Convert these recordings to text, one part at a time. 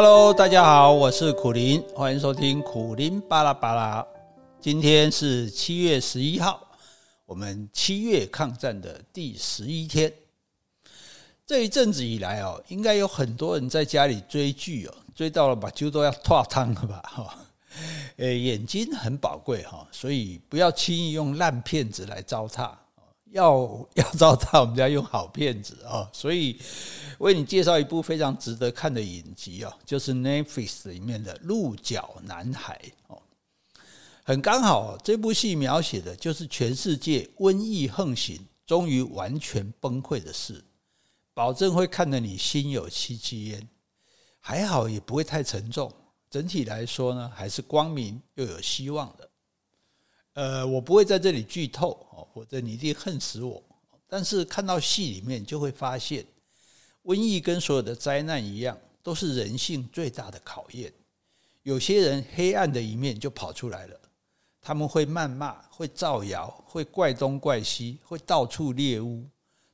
Hello，大家好，我是苦苓，欢迎收听苦苓巴拉巴拉。今天是七月十一号，我们七月抗战的第十一天。这一阵子以来哦，应该有很多人在家里追剧哦，追到了把酒都要脱汤了吧？哈，诶，眼睛很宝贵哈，所以不要轻易用烂片子来糟蹋。要 要糟蹋，我们家用好片子啊！所以为你介绍一部非常值得看的影集哦，就是 Netflix 里面的《鹿角男孩》哦。很刚好，这部戏描写的就是全世界瘟疫横行，终于完全崩溃的事，保证会看得你心有戚戚焉。还好也不会太沉重，整体来说呢，还是光明又有希望的。呃，我不会在这里剧透哦，否则你一定恨死我。但是看到戏里面，就会发现，瘟疫跟所有的灾难一样，都是人性最大的考验。有些人黑暗的一面就跑出来了，他们会谩骂，会造谣，会怪东怪西，会到处猎污。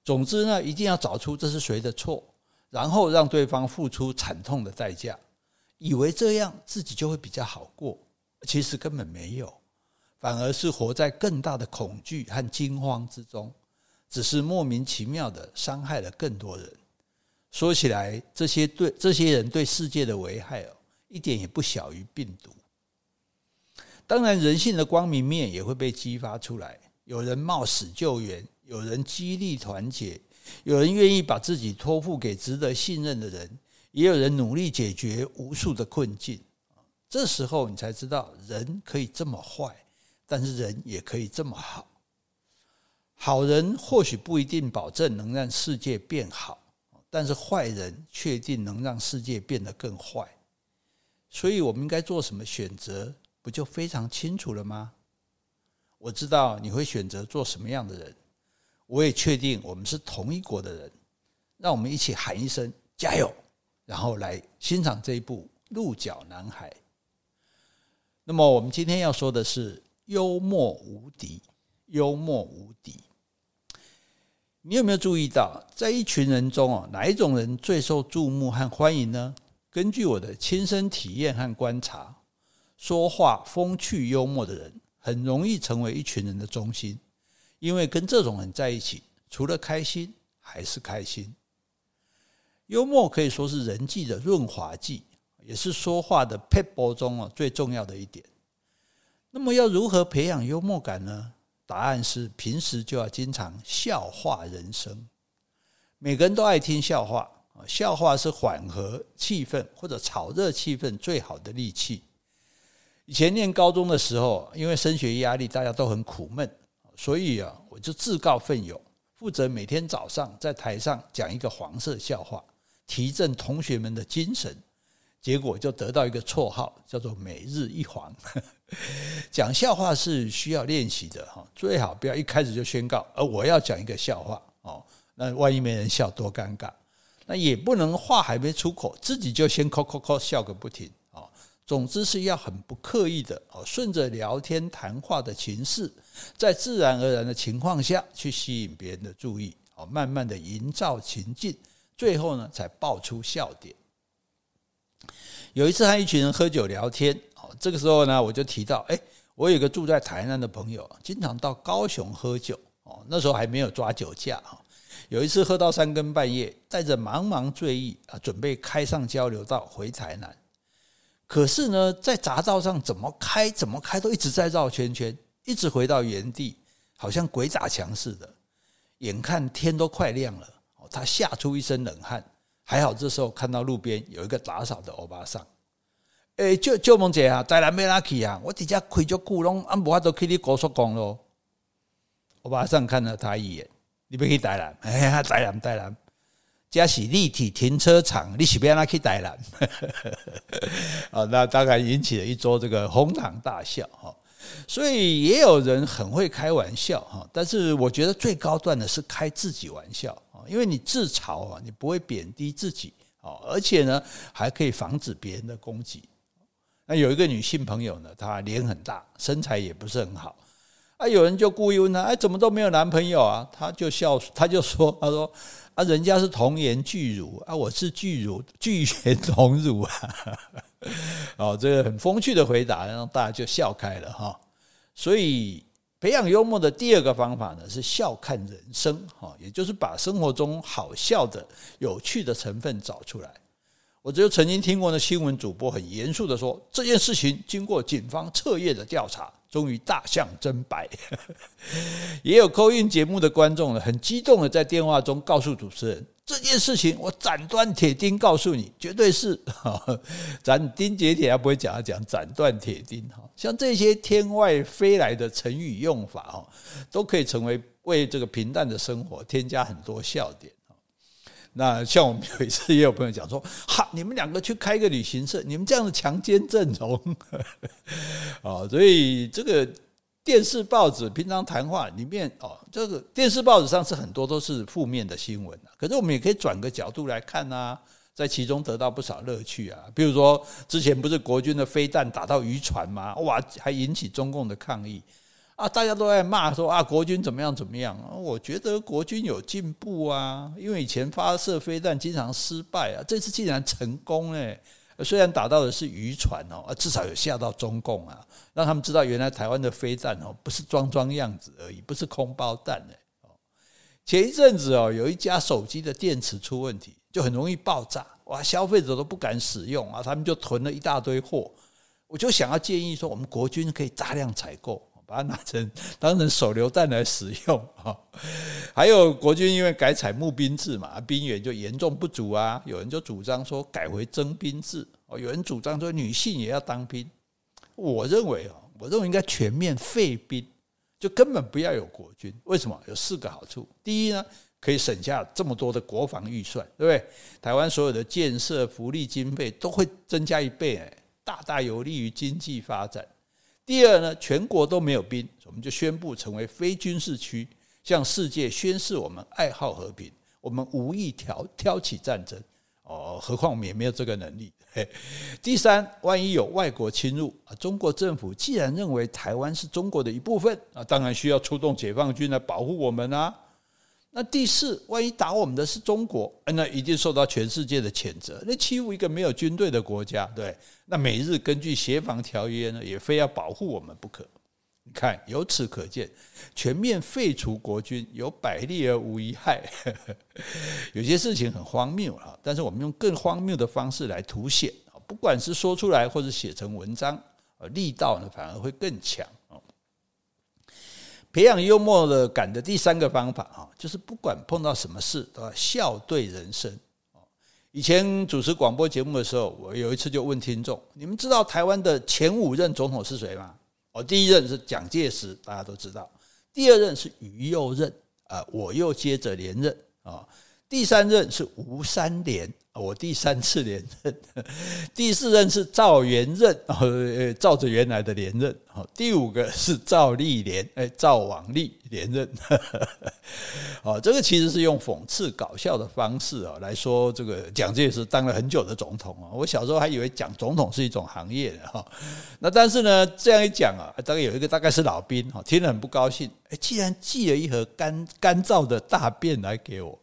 总之呢，一定要找出这是谁的错，然后让对方付出惨痛的代价，以为这样自己就会比较好过，其实根本没有。反而是活在更大的恐惧和惊慌之中，只是莫名其妙的伤害了更多人。说起来，这些对这些人对世界的危害哦，一点也不小于病毒。当然，人性的光明面也会被激发出来。有人冒死救援，有人激励团结，有人愿意把自己托付给值得信任的人，也有人努力解决无数的困境。这时候，你才知道人可以这么坏。但是人也可以这么好，好人或许不一定保证能让世界变好，但是坏人确定能让世界变得更坏。所以我们应该做什么选择，不就非常清楚了吗？我知道你会选择做什么样的人，我也确定我们是同一国的人。让我们一起喊一声加油，然后来欣赏这一部《鹿角男孩》。那么我们今天要说的是。幽默无敌，幽默无敌。你有没有注意到，在一群人中哦，哪一种人最受注目和欢迎呢？根据我的亲身体验和观察，说话风趣幽默的人很容易成为一群人的中心，因为跟这种人在一起，除了开心还是开心。幽默可以说是人际的润滑剂，也是说话的撇步中哦最重要的一点。那么要如何培养幽默感呢？答案是平时就要经常笑话人生。每个人都爱听笑话啊，笑话是缓和气氛或者炒热气氛最好的利器。以前念高中的时候，因为升学压力，大家都很苦闷，所以啊，我就自告奋勇，负责每天早上在台上讲一个黄色笑话，提振同学们的精神。结果就得到一个绰号，叫做“每日一黄”。讲笑话是需要练习的哈，最好不要一开始就宣告，而我要讲一个笑话哦，那万一没人笑，多尴尬。那也不能话还没出口，自己就先“咳咳咳”笑个不停哦。总之是要很不刻意的哦，顺着聊天谈话的情势，在自然而然的情况下去吸引别人的注意哦，慢慢的营造情境，最后呢才爆出笑点。有一次和一群人喝酒聊天，哦，这个时候呢，我就提到，哎，我有个住在台南的朋友，经常到高雄喝酒，哦，那时候还没有抓酒驾啊。有一次喝到三更半夜，带着茫茫醉意啊，准备开上交流道回台南，可是呢，在匝道上怎么开怎么开都一直在绕圈圈，一直回到原地，好像鬼打墙似的。眼看天都快亮了，他吓出一身冷汗。还好，这时候看到路边有一个打扫的欧巴桑，诶，就就梦姐啊，台南没拉去啊，我底下开就古龙，安不法都去你高速公路。欧巴桑看了他一眼，你别去台南，哎呀，台南台南，这是立体停车场，你是不要拉去台南？啊，那大概引起了一桌这个哄堂大笑哈。所以也有人很会开玩笑哈，但是我觉得最高段的是开自己玩笑。因为你自嘲啊，你不会贬低自己哦，而且呢，还可以防止别人的攻击。那有一个女性朋友呢，她脸很大，身材也不是很好啊。有人就故意问她：“哎，怎么都没有男朋友啊？”她就笑，她就说：“她说啊，人家是童颜巨乳啊，我是巨乳巨颜童乳啊，哦，这个很风趣的回答，让大家就笑开了哈。所以培养幽默的第二个方法呢，是笑看人生哈，也就是把生活中好笑的、有趣的成分找出来。我只有曾经听过那新闻主播很严肃的说，这件事情经过警方彻夜的调查，终于大象真白。也有 call in 节目的观众呢，很激动的在电话中告诉主持人，这件事情我斩断铁钉告诉你，绝对是 斩钉截铁，他不会讲，他讲斩断铁钉哈。像这些天外飞来的成语用法哈，都可以成为为这个平淡的生活添加很多笑点。那像我们有一次也有朋友讲说，哈，你们两个去开个旅行社，你们这样的强奸阵容，啊，所以这个电视报纸平常谈话里面哦，这个电视报纸上是很多都是负面的新闻，可是我们也可以转个角度来看啊，在其中得到不少乐趣啊。比如说之前不是国军的飞弹打到渔船吗？哇，还引起中共的抗议。啊，大家都在骂说啊，国军怎么样怎么样？我觉得国军有进步啊，因为以前发射飞弹经常失败啊，这次竟然成功哎！虽然打到的是渔船哦，至少有吓到中共啊，让他们知道原来台湾的飞弹哦不是装装样子而已，不是空包弹哎。前一阵子哦，有一家手机的电池出问题，就很容易爆炸哇，消费者都不敢使用啊，他们就囤了一大堆货。我就想要建议说，我们国军可以大量采购。把它拿成 当成手榴弹来使用 啊！还有国军因为改采募兵制嘛，兵源就严重不足啊。有人就主张说改回征兵制哦，有人主张说女性也要当兵。我认为啊，我认为应该全面废兵，就根本不要有国军。为什么？有四个好处。第一呢，可以省下这么多的国防预算，对不对？台湾所有的建设福利经费都会增加一倍，大大有利于经济发展。第二呢，全国都没有兵，我们就宣布成为非军事区，向世界宣示我们爱好和平，我们无意挑挑起战争。哦，何况我们也没有这个能力。第三，万一有外国侵入啊，中国政府既然认为台湾是中国的一部分啊，当然需要出动解放军来保护我们啊。那第四，万一打我们的是中国，那一定受到全世界的谴责。那欺负一个没有军队的国家，对？那美日根据协防条约呢，也非要保护我们不可。你看，由此可见，全面废除国军有百利而无一害。有些事情很荒谬啊，但是我们用更荒谬的方式来凸显，不管是说出来或者写成文章，力道呢反而会更强。培养幽默的感的第三个方法啊，就是不管碰到什么事都要笑对人生。以前主持广播节目的时候，我有一次就问听众：你们知道台湾的前五任总统是谁吗？哦，第一任是蒋介石，大家都知道；第二任是于右任，啊，我又接着连任啊；第三任是吴三连。我第三次连任，第四任是赵元任，呃，照着原来的连任。第五个是赵立连，哎，赵往历连任。哦，这个其实是用讽刺搞笑的方式啊来说，这个蒋介石当了很久的总统啊。我小时候还以为讲总统是一种行业的哈。那但是呢，这样一讲啊，大概有一个大概是老兵哈，听了很不高兴。哎，既然寄了一盒干干燥的大便来给我。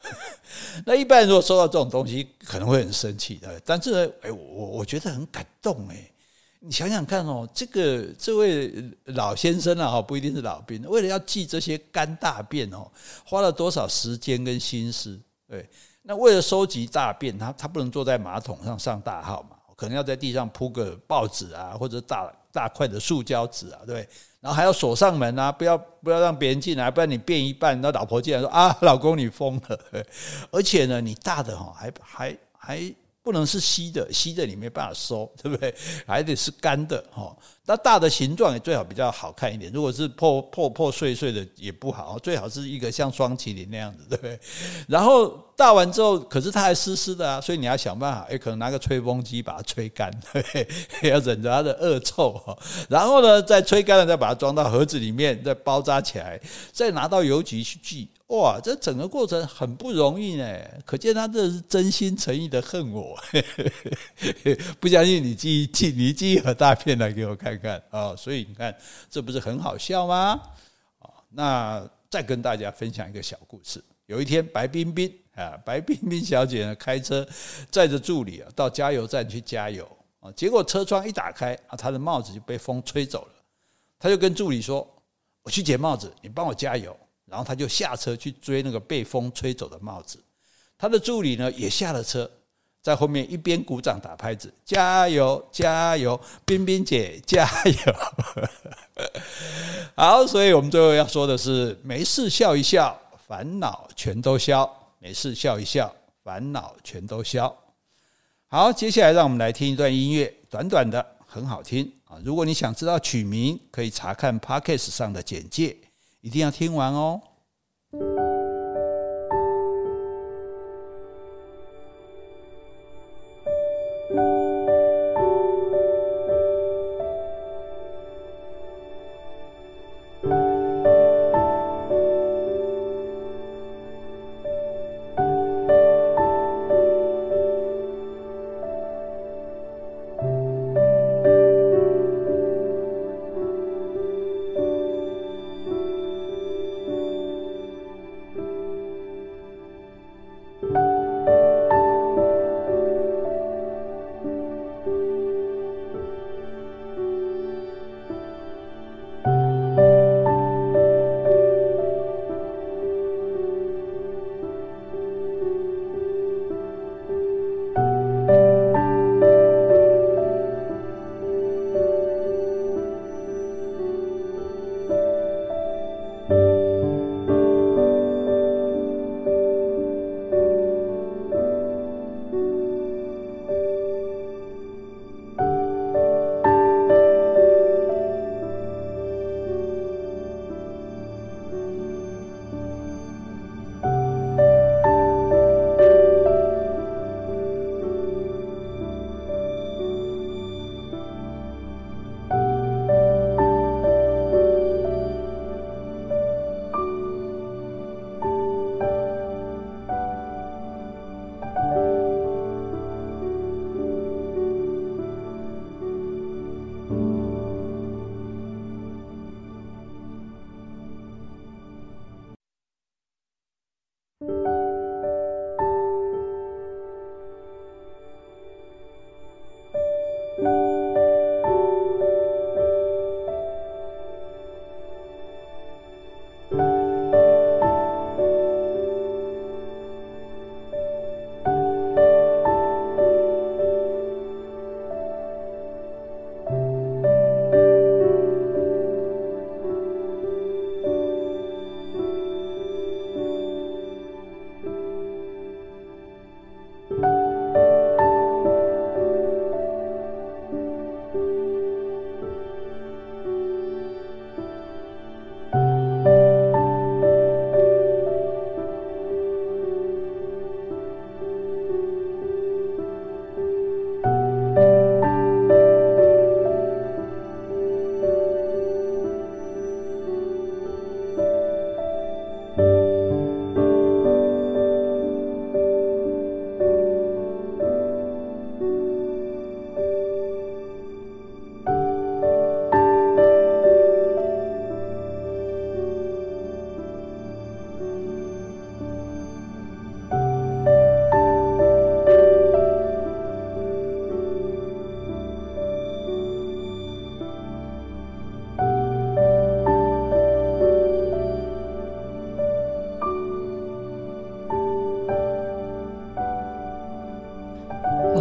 那一般如果收到这种东西，可能会很生气的。但是呢，哎，我我觉得很感动哎。你想想看哦，这个这位老先生啊，哈，不一定是老兵，为了要记这些干大便哦，花了多少时间跟心思？对，那为了收集大便，他他不能坐在马桶上上大号嘛，可能要在地上铺个报纸啊，或者大大块的塑胶纸啊，对。然后还要锁上门啊，不要不要让别人进来，不然你变一半，那老婆进来说啊，老公你疯了。而且呢，你大的哈还还还不能是稀的，稀的你没办法收，对不对？还得是干的哈。那大的形状也最好比较好看一点，如果是破破破碎碎的也不好，最好是一个像双麒麟那样子，对不对？然后。大完之后，可是它还湿湿的啊，所以你要想办法，诶，可能拿个吹风机把它吹干，要忍着它的恶臭，然后呢，再吹干了，再把它装到盒子里面，再包扎起来，再拿到邮局去寄。哇，这整个过程很不容易呢，可见他这是真心诚意的恨我。不相信你寄寄你寄一盒大便来给我看看啊！所以你看，这不是很好笑吗？那再跟大家分享一个小故事。有一天，白冰冰啊，白冰冰小姐呢，开车载着助理啊到加油站去加油啊，结果车窗一打开啊，她的帽子就被风吹走了。她就跟助理说：“我去捡帽子，你帮我加油。”然后她就下车去追那个被风吹走的帽子。她的助理呢也下了车，在后面一边鼓掌打拍子，加油加油，冰冰姐加油。好，所以我们最后要说的是：没事笑一笑。烦恼全都消，没事笑一笑，烦恼全都消。好，接下来让我们来听一段音乐，短短的，很好听啊！如果你想知道曲名，可以查看 Podcast 上的简介，一定要听完哦。